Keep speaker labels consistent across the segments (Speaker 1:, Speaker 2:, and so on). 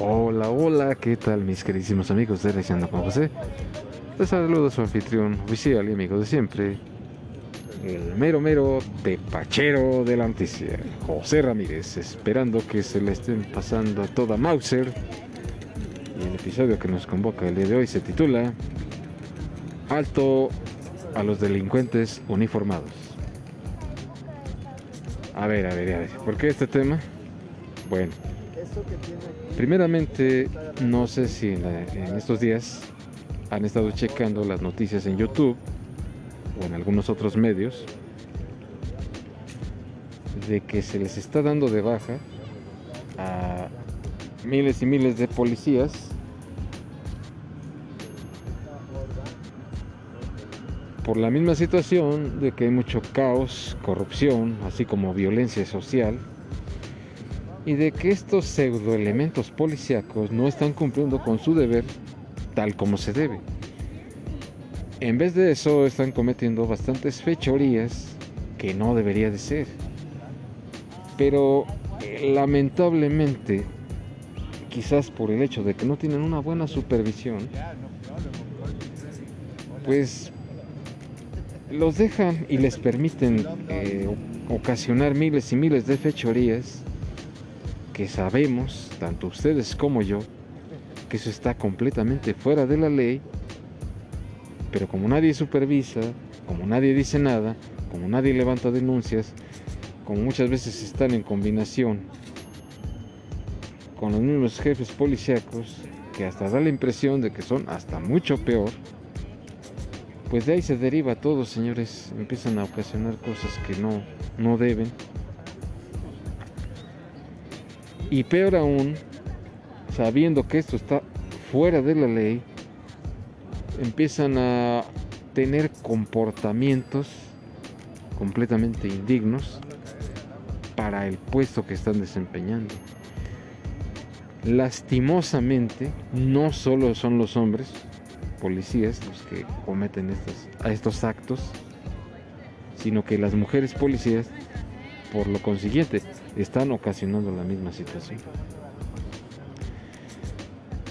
Speaker 1: Hola, hola, ¿qué tal mis queridísimos amigos de Reseando con José? Les saludo a su anfitrión oficial y amigo de siempre, el mero mero tepachero de la noticia, José Ramírez, esperando que se le estén pasando a toda Mauser. Y el episodio que nos convoca el día de hoy se titula Alto a los delincuentes uniformados. A ver, a ver, a ver, ¿por qué este tema? Bueno, Primeramente, no sé si en, estos días han estado checando las noticias en YouTube o en algunos otros medios de que se les está dando de baja a miles y miles de policías. Por la misma situación de que hay mucho caos, corrupción, así como violencia social y de que estos pseudoelementos policíacos no están cumpliendo con su deber tal como se debe. En vez de eso están cometiendo bastantes fechorías que no debería de ser. Pero eh, lamentablemente, quizás por el hecho de que no tienen una buena supervisión, pues los dejan y les permiten eh, ocasionar miles y miles de fechorías que sabemos, tanto ustedes como yo, que eso está completamente fuera de la ley, pero como nadie supervisa, como nadie dice nada, como nadie levanta denuncias, como muchas veces están en combinación con los mismos jefes policíacos, que hasta da la impresión de que son hasta mucho peor, pues de ahí se deriva todo, señores, empiezan a ocasionar cosas que no, no deben. Y peor aún, sabiendo que esto está fuera de la ley, empiezan a tener comportamientos completamente indignos para el puesto que están desempeñando. Lastimosamente, no solo son los hombres policías los que cometen estos, estos actos, sino que las mujeres policías, por lo consiguiente, están ocasionando la misma situación.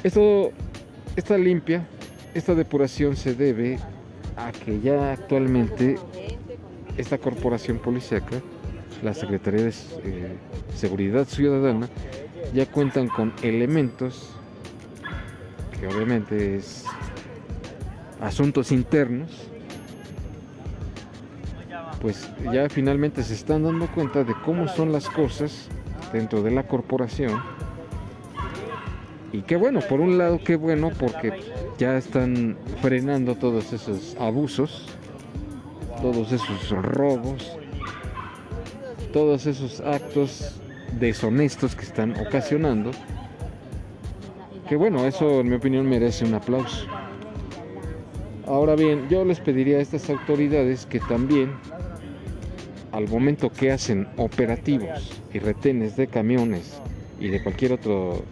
Speaker 1: Esto, esta limpia, esta depuración se debe a que ya actualmente esta corporación policíaca, la Secretaría de eh, Seguridad Ciudadana, ya cuentan con elementos que obviamente es asuntos internos pues ya finalmente se están dando cuenta de cómo son las cosas dentro de la corporación. Y qué bueno, por un lado, qué bueno porque ya están frenando todos esos abusos, todos esos robos, todos esos actos deshonestos que están ocasionando. Que bueno, eso en mi opinión merece un aplauso. Ahora bien, yo les pediría a estas autoridades que también al momento que hacen operativos y retenes de camiones y de cualquier otro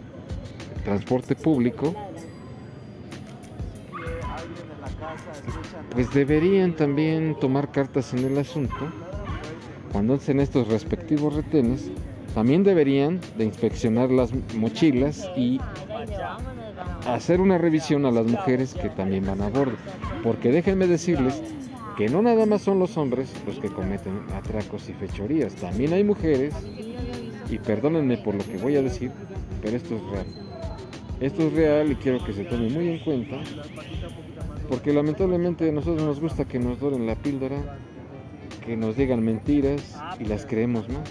Speaker 1: transporte público, pues deberían también tomar cartas en el asunto. Cuando hacen estos respectivos retenes, también deberían de inspeccionar las mochilas y hacer una revisión a las mujeres que también van a bordo. Porque déjenme decirles que no nada más son los hombres los que cometen atracos y fechorías, también hay mujeres, y perdónenme por lo que voy a decir, pero esto es real. Esto es real y quiero que se tome muy en cuenta, porque lamentablemente a nosotros nos gusta que nos doren la píldora, que nos digan mentiras y las creemos más.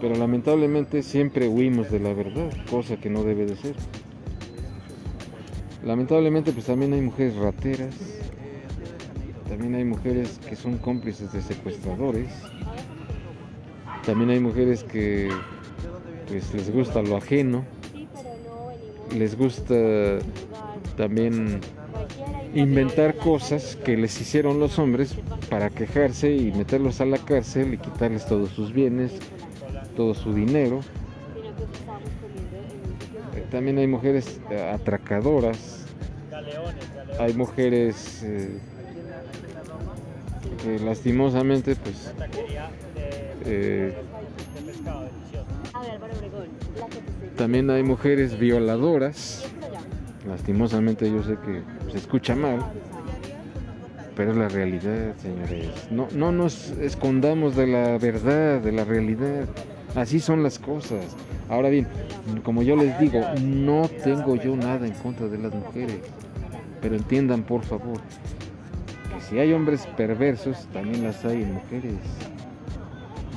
Speaker 1: Pero lamentablemente siempre huimos de la verdad, cosa que no debe de ser. Lamentablemente pues también hay mujeres rateras, también hay mujeres que son cómplices de secuestradores. También hay mujeres que pues les gusta lo ajeno. Les gusta también inventar cosas que les hicieron los hombres para quejarse y meterlos a la cárcel y quitarles todos sus bienes, todo su dinero. También hay mujeres atracadoras, hay mujeres eh, que lastimosamente pues eh, también hay mujeres violadoras. Lastimosamente yo sé que se escucha mal, pero es la realidad, señores. No, no nos escondamos de la verdad, de la realidad. Así son las cosas. Ahora bien, como yo les digo, no tengo yo nada en contra de las mujeres. Pero entiendan, por favor, que si hay hombres perversos, también las hay en mujeres.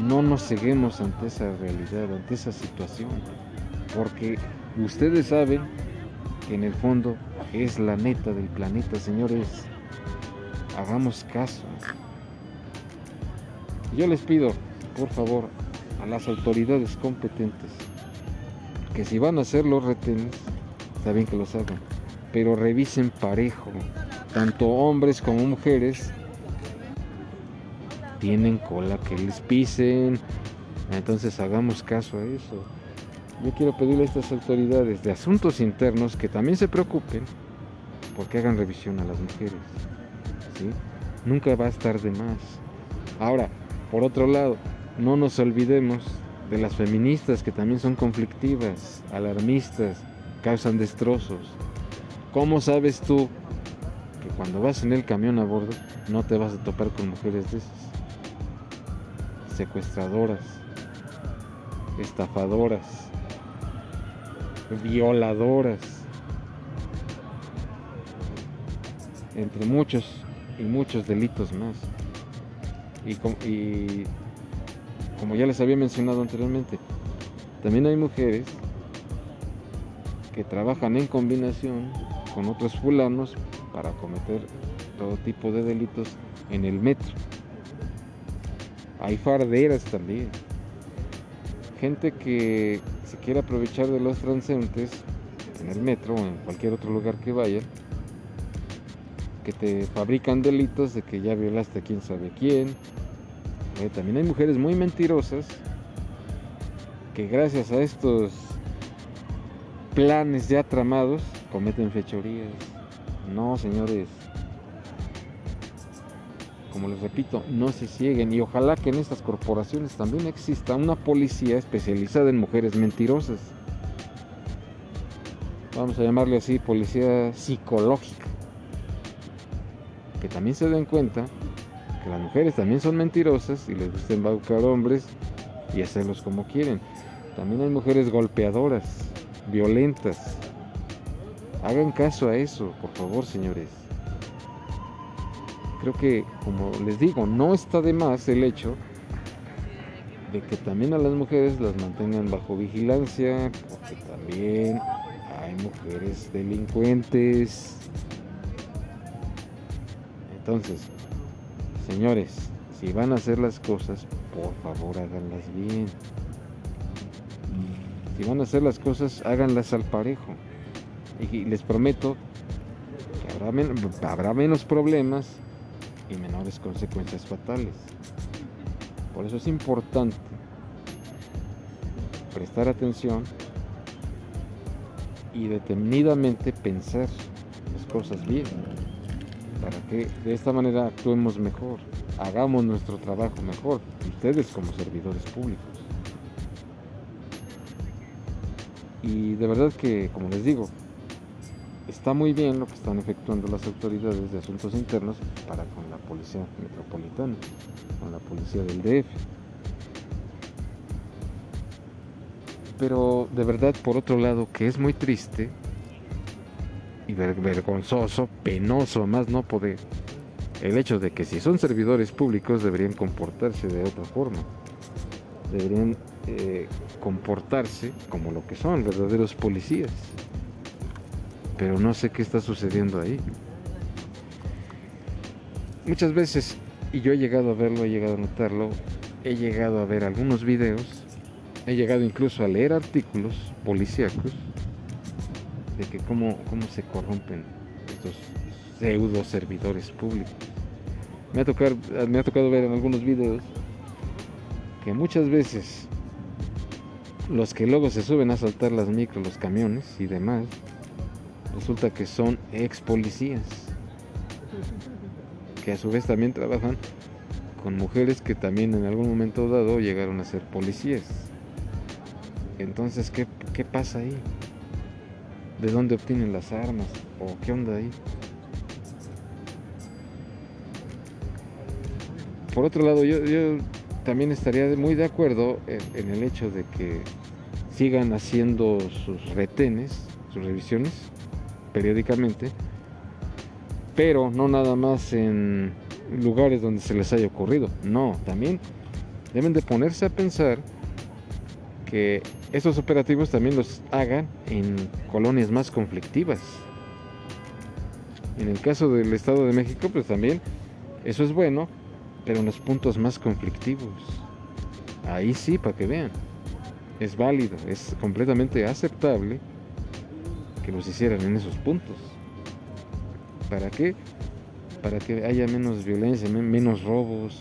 Speaker 1: No nos ceguemos ante esa realidad, ante esa situación. Porque ustedes saben que en el fondo es la neta del planeta, señores. Hagamos caso. Yo les pido, por favor, a las autoridades competentes que si van a hacer los retenes, está bien que los hagan, pero revisen parejo, tanto hombres como mujeres tienen cola que les pisen, entonces hagamos caso a eso. Yo quiero pedirle a estas autoridades de asuntos internos que también se preocupen porque hagan revisión a las mujeres. ¿sí? Nunca va a estar de más. Ahora, por otro lado, no nos olvidemos de las feministas que también son conflictivas, alarmistas, causan destrozos. ¿Cómo sabes tú que cuando vas en el camión a bordo no te vas a topar con mujeres de esas? Secuestradoras, estafadoras, violadoras, entre muchos y muchos delitos más. Y, y como ya les había mencionado anteriormente, también hay mujeres que trabajan en combinación con otros fulanos para cometer todo tipo de delitos en el metro. Hay farderas también. Gente que se quiere aprovechar de los transeúntes en el metro o en cualquier otro lugar que vayan, que te fabrican delitos de que ya violaste a quién sabe quién, eh, también hay mujeres muy mentirosas que gracias a estos planes ya tramados cometen fechorías. No, señores. Como les repito, no se cieguen y ojalá que en estas corporaciones también exista una policía especializada en mujeres mentirosas. Vamos a llamarle así policía psicológica. Que también se den cuenta que las mujeres también son mentirosas y les gusta embaucar hombres y hacerlos como quieren. También hay mujeres golpeadoras, violentas. Hagan caso a eso, por favor, señores. Creo que, como les digo, no está de más el hecho de que también a las mujeres las mantengan bajo vigilancia, porque también hay mujeres delincuentes. Entonces, Señores, si van a hacer las cosas, por favor háganlas bien. Si van a hacer las cosas, háganlas al parejo. Y les prometo que habrá, menos problemas y menores consecuencias fatales. Por eso es importante prestar atención y detenidamente pensar las cosas bien para que de esta manera actuemos mejor, hagamos nuestro trabajo mejor, ustedes como servidores públicos. Y de verdad que, como les digo, está muy bien lo que están efectuando las autoridades de asuntos internos para con la policía metropolitana, con la policía del DF. Pero de verdad, por otro lado, que es muy triste, vergonzoso, penoso, más no poder, el hecho de que si son servidores públicos deberían comportarse de otra forma. Deberían eh, comportarse como lo que son, verdaderos policías. Pero no sé qué está sucediendo ahí. Muchas veces, y yo he llegado a verlo, he llegado a notarlo, he llegado a ver algunos videos, he llegado incluso a leer artículos policíacos que cómo, cómo se corrompen estos pseudo servidores públicos. Me ha, tocado, me ha tocado ver en algunos videos que muchas veces los que luego se suben a saltar las micros, los camiones y demás, resulta que son ex policías, que a su vez también trabajan con mujeres que también en algún momento dado llegaron a ser policías. Entonces, ¿qué, qué pasa ahí? ¿De dónde obtienen las armas? ¿O qué onda ahí? Por otro lado, yo, también estaría muy de acuerdo en, en el hecho de que sigan haciendo sus retenes, sus revisiones periódicamente, pero no nada más en lugares donde se les haya ocurrido, no, también deben de ponerse a pensar que estos operativos también los hagan en colonias más conflictivas. En el caso del Estado de México, pues también eso es bueno, pero en los puntos más conflictivos. Ahí sí, para que vean. Es válido, es completamente aceptable que los hicieran en esos puntos. ¿Para qué? Para que haya menos violencia, menos robos,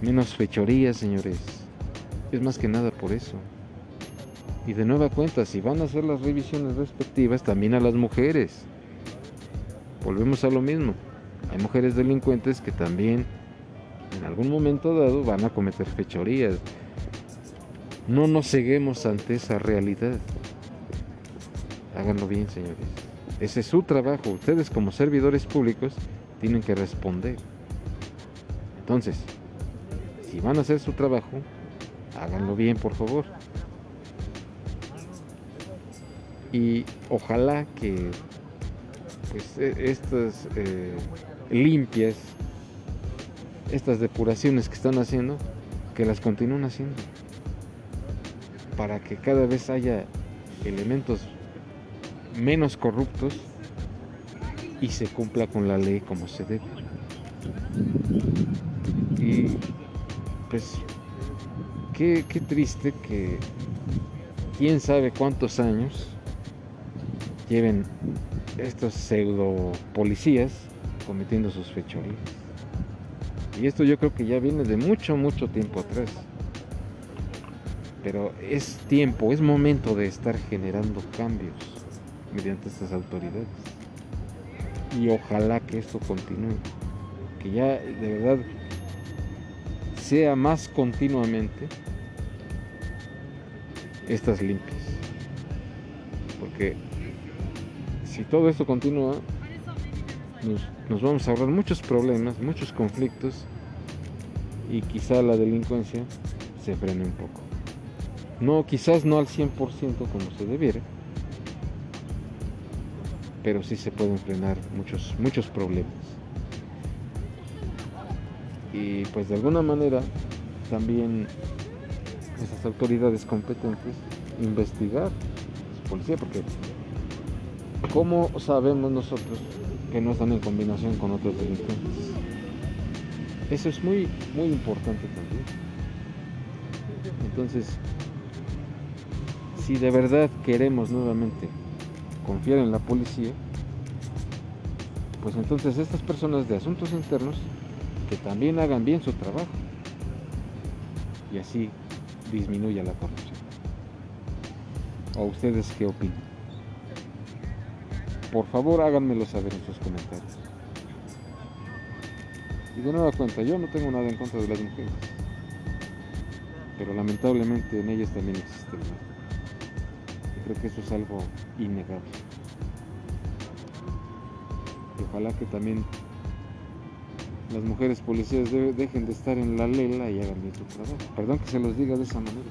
Speaker 1: menos fechorías, señores. Es más que nada por eso. Y de nueva cuenta, si van a hacer las revisiones respectivas, también a las mujeres. Volvemos a lo mismo. Hay mujeres delincuentes que también en algún momento dado van a cometer fechorías. No nos ceguemos ante esa realidad. Háganlo bien, señores. Ese es su trabajo. Ustedes como servidores públicos tienen que responder. Entonces, si van a hacer su trabajo, háganlo bien, por favor. Y ojalá que pues, e, estas eh, limpias, estas depuraciones que están haciendo, que las continúen haciendo. Para que cada vez haya elementos menos corruptos y se cumpla con la ley como se debe. Y pues qué, triste que quién sabe cuántos años lleven estos pseudo policías cometiendo sus fechorías. Y esto yo creo que ya viene de mucho, mucho tiempo atrás. Pero es tiempo, es momento de estar generando cambios mediante estas autoridades. Y ojalá que esto continúe. Que ya de verdad sea más continuamente estas limpias. Porque si todo esto continúa, nos, vamos a ahorrar muchos problemas, muchos conflictos y quizá la delincuencia se frene un poco. No, quizás no al 100% como se debiera, pero sí se pueden frenar muchos, muchos problemas. Y pues de alguna manera también esas autoridades competentes investigar policía porque ¿cómo sabemos nosotros que no están en combinación con otros delincuentes? Eso es muy, muy importante también. Entonces, si de verdad queremos nuevamente confiar en la policía, pues entonces estas personas de asuntos internos que también hagan bien su trabajo y así disminuya la corrupción. ¿O ustedes qué opinan? Por favor háganmelo saber en sus comentarios. Y de nueva cuenta, yo no tengo nada en contra de las mujeres, pero lamentablemente en ellas también existe el mal. Creo que eso es algo innegable. Y ojalá que también las mujeres policías dejen de estar en la lela y hagan bien su trabajo. Perdón que se los diga de esa manera,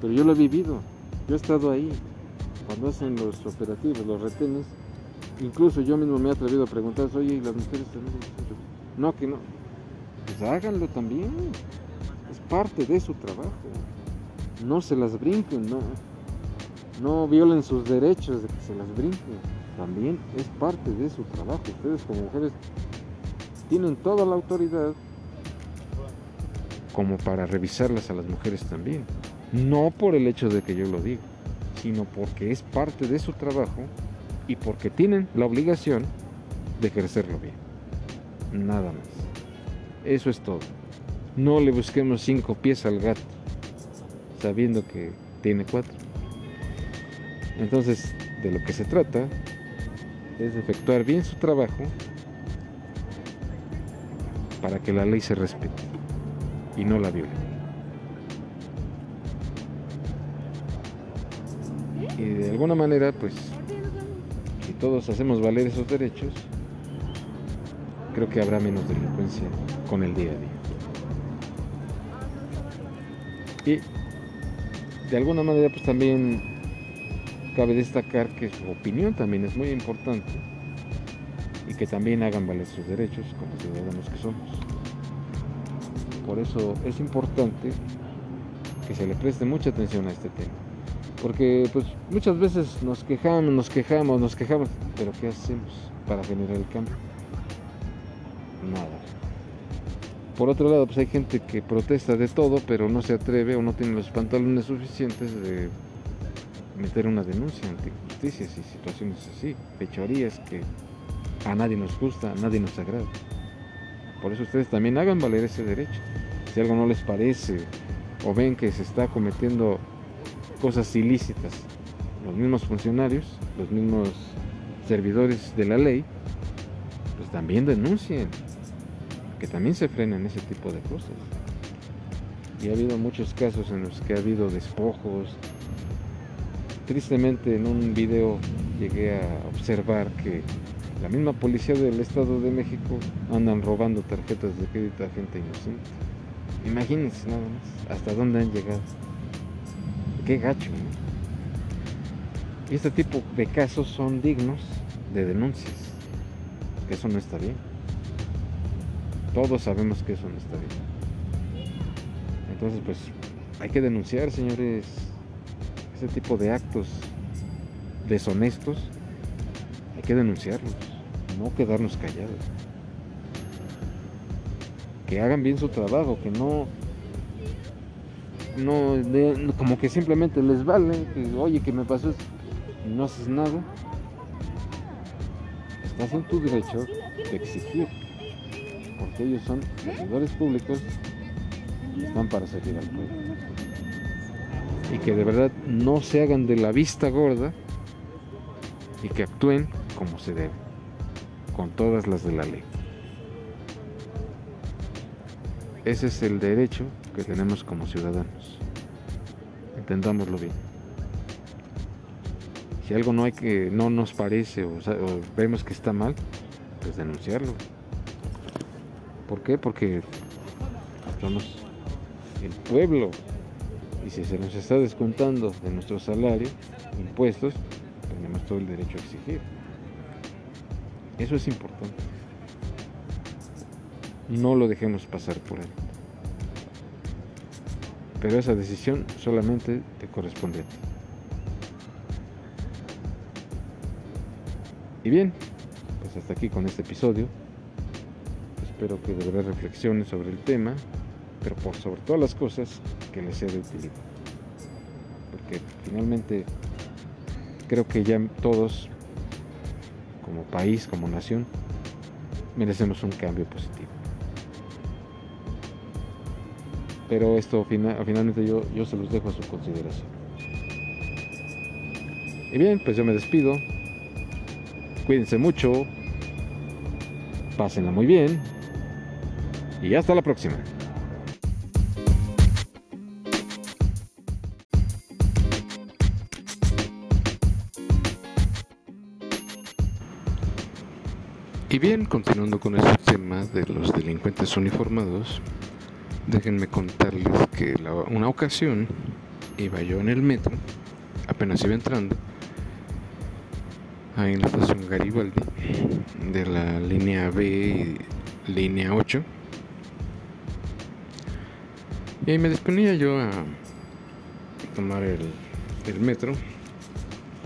Speaker 1: pero yo lo he vivido, yo he estado ahí. Cuando hacen los operativos, los retenes, incluso yo mismo me he atrevido a preguntar, oye, ¿y las mujeres también? No, que no. Pues háganlo también. Es parte de su trabajo. No se las brinquen, no no violen sus derechos de que se las brinquen. También es parte de su trabajo. Ustedes como mujeres tienen toda la autoridad como para revisarlas a las mujeres también. No por el hecho de que yo lo diga, sino porque es parte de su trabajo y porque tienen la obligación de ejercerlo bien. Nada más. Eso es todo. No le busquemos cinco pies al gato, sabiendo que tiene cuatro. Entonces, de lo que se trata es efectuar bien su trabajo para que la ley se respete y no la viole. Y de alguna manera, pues, si todos hacemos valer esos derechos, creo que habrá menos delincuencia con el día a día. Y de alguna manera, pues también cabe destacar que su opinión también es muy importante que también hagan valer sus derechos como ciudadanos que somos. Por eso es importante que se le preste mucha atención a este tema. Porque pues muchas veces nos quejamos, nos quejamos, nos quejamos, pero ¿qué hacemos para generar el cambio? Nada. Por otro lado, pues hay gente que protesta de todo, pero no se atreve o no tiene los pantalones suficientes de meter una denuncia ante justicias y situaciones así, fechorías que a nadie nos gusta, a nadie nos agrada. Por eso ustedes también hagan valer ese derecho. Si algo no les parece o ven que se está cometiendo cosas ilícitas, los mismos funcionarios, los mismos servidores de la ley, pues también denuncien, que también se frenen ese tipo de cosas. Y ha habido muchos casos en los que ha habido despojos. Tristemente en un video llegué a observar que la misma policía del Estado de México andan robando tarjetas de crédito a gente inocente. Imagínense nada más hasta dónde han llegado. Qué gacho. Y este tipo de casos son dignos de denuncias. Eso no está bien. Todos sabemos que eso no está bien. Entonces, pues, hay que denunciar, señores, ese tipo de actos deshonestos. Hay que denunciarlos, no quedarnos callados que hagan bien su trabajo, que no, no, como que simplemente les vale, que oye, que me pasó y no haces nada. Estás en tu derecho de exigir, porque ellos son servidores públicos y están para servir al pueblo. Y que de verdad no se hagan de la vista gorda y que actúen como se debe, con todas las de la ley. Ese es el derecho que tenemos como ciudadanos. Entendámoslo bien. Si algo no hay que no nos parece o, vemos que está mal, pues denunciarlo. ¿Por qué? Porque estamos el pueblo y si se nos está descontando de nuestro salario impuestos, tenemos todo el derecho a exigir. Eso es importante no lo dejemos pasar por él. Pero esa decisión solamente te corresponde a ti. Y bien, pues hasta aquí con este episodio. Espero que de verdad reflexiones sobre el tema, pero por sobre todas las cosas que les sea de utilidad. Porque finalmente creo que ya todos, como país, como nación, merecemos un cambio positivo. pero esto finalmente yo, yo se los dejo a su consideración. Y bien, pues yo me despido. Cuídense mucho. Pásenla muy bien. Y hasta la próxima. Y bien, continuando con este tema de los delincuentes uniformados, Déjenme contarles que una ocasión iba yo en el metro, apenas iba entrando, ahí en la estación Garibaldi, de la línea B y línea 8. Y me disponía yo a tomar el metro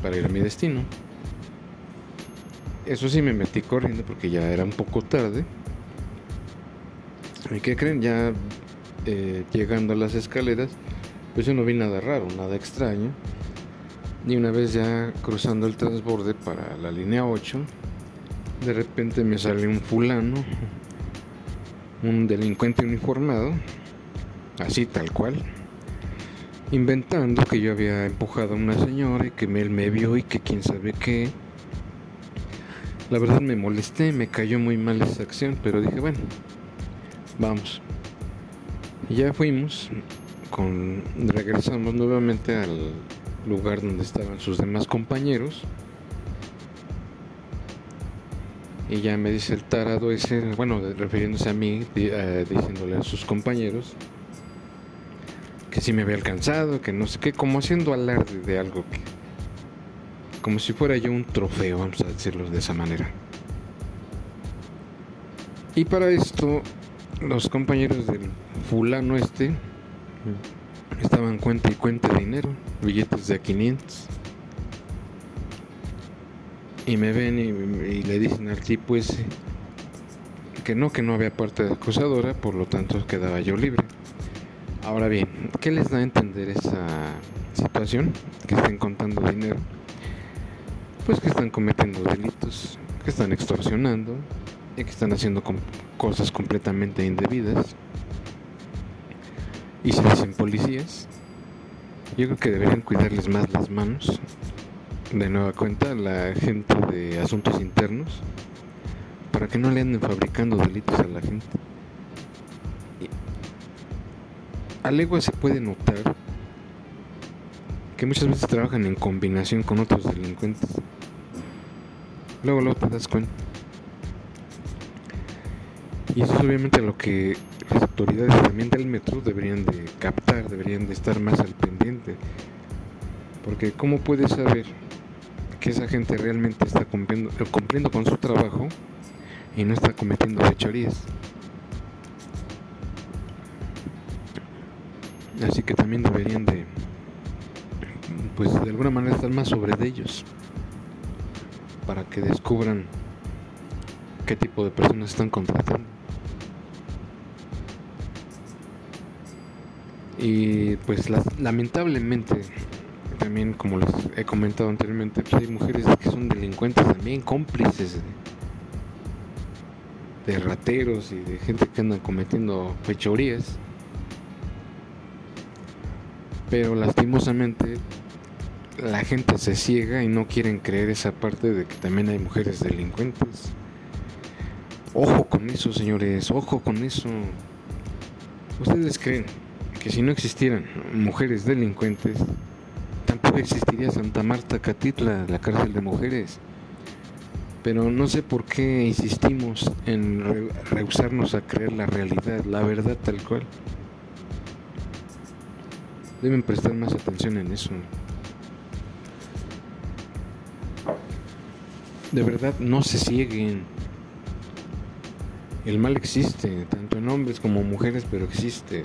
Speaker 1: para ir a mi destino. Eso sí me metí corriendo porque ya era un poco tarde. ¿Y qué creen? Ya eh, llegando a las escaleras, pues yo no vi nada raro, nada extraño. Y una vez ya cruzando el transborde para la línea 8, de repente me sale un fulano, un delincuente uniformado, así tal cual, inventando que yo había empujado a una señora y que él me vio y que quién sabe qué. La verdad me molesté, me cayó muy mal esa acción, pero dije, bueno, vamos. Ya fuimos, con, regresamos nuevamente al, lugar donde estaban sus demás compañeros. Y ya me dice el tarado ese, bueno, refiriéndose a mí, eh, diciéndole a sus compañeros que si me había alcanzado, que no sé qué, como haciendo alarde de algo que, como si fuera yo un trofeo, vamos a decirlo de esa manera. Y para esto, los compañeros del fulano este estaban cuenta y cuenta de dinero, billetes de a 500. Y me ven y, le dicen al tipo ese que no, que no había parte de acusadora, por lo tanto quedaba yo libre. Ahora bien, ¿qué les da a entender esa situación? Que estén contando dinero. Pues que están cometiendo delitos, que están extorsionando y que están haciendo cosas completamente indebidas. Y se dicen policías. Yo creo que deberían cuidarles más las manos. De nueva cuenta, la gente de asuntos internos, para que no le anden fabricando delitos a la gente. A legua se puede notar muchas veces trabajan en combinación con otros delincuentes. Luego, luego te das cuenta. Y eso es obviamente lo que las autoridades también del metro deberían de captar, deberían de estar más al pendiente. Porque ¿cómo puedes saber que esa gente realmente está cumpliendo, cumpliendo con su trabajo y no está cometiendo fechorías? Así que también deberían de, pues de alguna manera estar más sobre de ellos para que descubran qué tipo de personas están contratando. Y pues lamentablemente, también como les he comentado anteriormente, pues hay mujeres que son delincuentes también, cómplices de, rateros y de gente que andan cometiendo fechorías. Pero lastimosamente la gente se ciega y no quieren creer esa parte de que también hay mujeres delincuentes. Ojo con eso, señores, ojo con eso. ¿Ustedes creen que si no existieran mujeres delincuentes, tampoco existiría Santa Marta Catitla, la cárcel de mujeres. Pero no sé por qué insistimos en rehusarnos a creer la realidad, la verdad tal cual. Deben prestar más atención en eso. De verdad, no se cieguen. El mal existe, tanto en hombres como mujeres, pero existe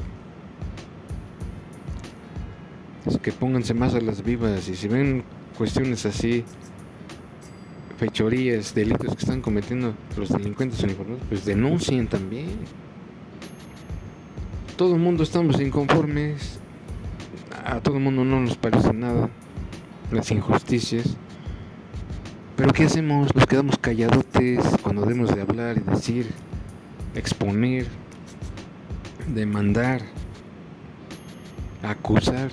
Speaker 1: que pónganse más a las vivas y si ven cuestiones así, fechorías, delitos que están cometiendo los delincuentes uniformados, pues denuncien también. Todo el mundo estamos inconformes, a todo el mundo no nos parece nada las injusticias. Pero ¿qué hacemos? Nos quedamos calladotes cuando debemos de hablar y decir, exponer, demandar, acusar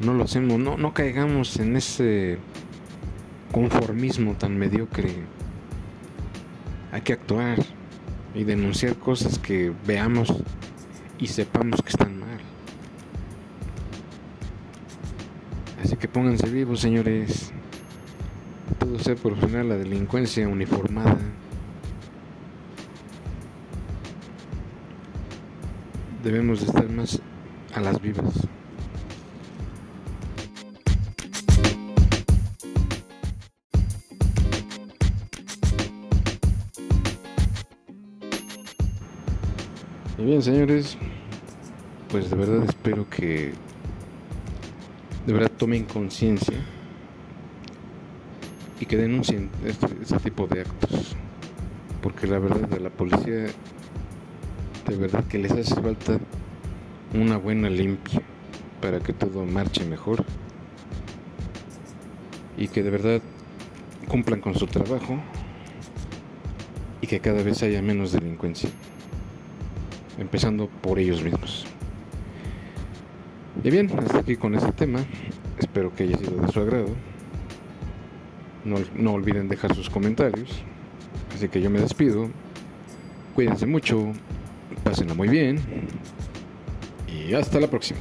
Speaker 1: no lo hacemos, no, no caigamos en ese conformismo tan mediocre. Hay que actuar y denunciar cosas que veamos y sepamos que están mal. Así que pónganse vivos, señores. Sea por frenar la delincuencia uniformada. Debemos de estar más a las vivas. Y bien, señores, pues de verdad espero que de verdad tomen conciencia y que denuncien este, tipo de actos. Porque la verdad de la policía, de verdad que les hace falta una buena limpia para que todo marche mejor y que de verdad cumplan con su trabajo y que cada vez haya menos delincuencia empezando por ellos mismos. Y bien, hasta aquí con este tema. Espero que haya sido de su agrado. No, no olviden dejar sus comentarios. Así que yo me despido. Cuídense mucho. Pásenla muy bien. Y hasta la próxima.